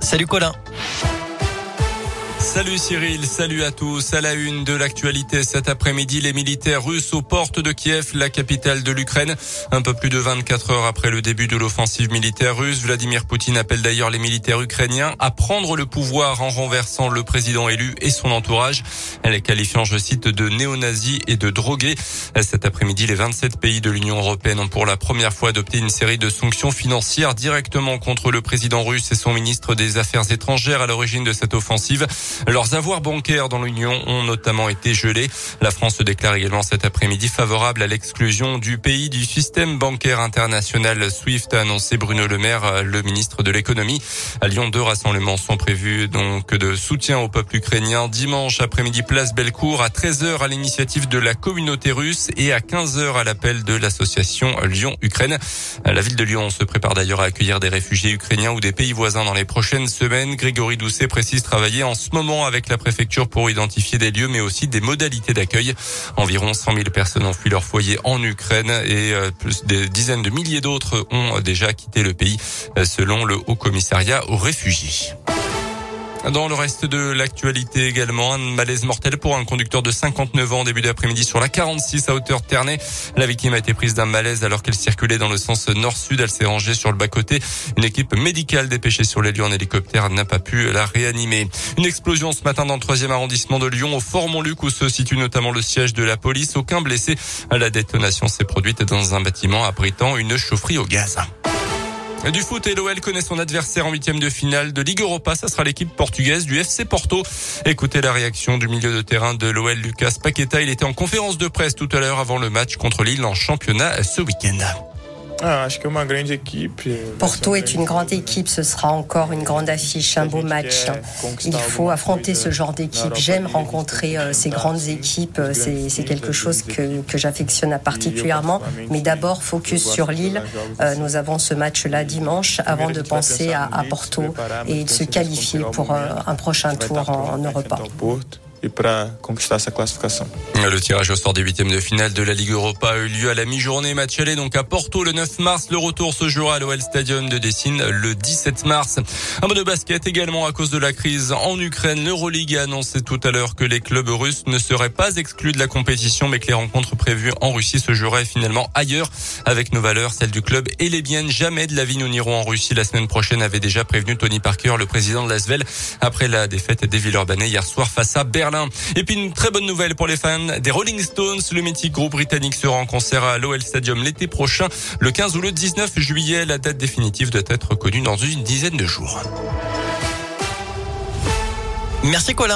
Salut Colin. Salut Cyril, salut à tous. À la une de l'actualité cet après-midi, les militaires russes aux portes de Kiev, la capitale de l'Ukraine. Un peu plus de 24 heures après le début de l'offensive militaire russe, Vladimir Poutine appelle d'ailleurs les militaires ukrainiens à prendre le pouvoir en renversant le président élu et son entourage. Elle est qualifiant, je cite, de néo-nazis et de drogués. Cet après-midi, les 27 pays de l'Union européenne ont pour la première fois adopté une série de sanctions financières directement contre le président russe et son ministre des Affaires étrangères à l'origine de cette offensive. Leurs avoirs bancaires dans l'Union ont notamment été gelés. La France se déclare également cet après-midi favorable à l'exclusion du pays du système bancaire international SWIFT, a annoncé Bruno Le Maire, le ministre de l'économie. À Lyon, deux rassemblements sont prévus donc de soutien au peuple ukrainien dimanche après-midi place Bellecour à 13h à l'initiative de la communauté russe et à 15h à l'appel de l'association Lyon-Ukraine. La ville de Lyon se prépare d'ailleurs à accueillir des réfugiés ukrainiens ou des pays voisins dans les prochaines semaines. Grégory Doucet précise travailler en ce moment avec la préfecture pour identifier des lieux, mais aussi des modalités d'accueil. Environ 100 000 personnes ont fui leur foyer en Ukraine et euh, plus des dizaines de milliers d'autres ont déjà quitté le pays, euh, selon le Haut Commissariat aux réfugiés. Dans le reste de l'actualité également, un malaise mortel pour un conducteur de 59 ans début d'après-midi sur la 46 à hauteur Ternay. La victime a été prise d'un malaise alors qu'elle circulait dans le sens nord-sud. Elle s'est rangée sur le bas-côté. Une équipe médicale dépêchée sur les lieux en hélicoptère n'a pas pu la réanimer. Une explosion ce matin dans le 3 arrondissement de Lyon au Fort Montluc où se situe notamment le siège de la police. Aucun blessé. La détonation s'est produite dans un bâtiment abritant une chaufferie au gaz. Du foot et l'OL connaît son adversaire en huitième de finale de Ligue Europa. Ça sera l'équipe portugaise du FC Porto. Écoutez la réaction du milieu de terrain de l'OL, Lucas Paqueta. Il était en conférence de presse tout à l'heure avant le match contre Lille en championnat ce week-end. Ah, Porto est une grande équipe, ce sera encore une grande affiche, un beau match. Il faut affronter ce genre d'équipe. J'aime rencontrer euh, ces grandes équipes, c'est quelque chose que, que j'affectionne particulièrement. Mais d'abord, focus sur Lille. Euh, nous avons ce match-là dimanche avant de penser à, à, Porto et de se qualifier pour euh, un prochain tour en, en Europa et pour conquistar sa classification. Le tirage au sort des huitièmes de finale de la Ligue Europa a eu lieu à la mi-journée. Match aller donc à Porto le 9 mars. Le retour se jouera à l'OL Stadium de Dessine le 17 mars. Un mot de basket également à cause de la crise en Ukraine. L'Euroleague a annoncé tout à l'heure que les clubs russes ne seraient pas exclus de la compétition, mais que les rencontres prévues en Russie se joueraient finalement ailleurs avec nos valeurs, celles du club et les biennes. Jamais de la vie nous n'irons en Russie. La semaine prochaine avait déjà prévenu Tony Parker, le président de l'Asvel, après la défaite des Villeurbanais hier soir face à Berlin. Et puis une très bonne nouvelle pour les fans des Rolling Stones. Le mythique groupe britannique sera en concert à l'OL Stadium l'été prochain, le 15 ou le 19 juillet. La date définitive doit être connue dans une dizaine de jours. Merci Colin.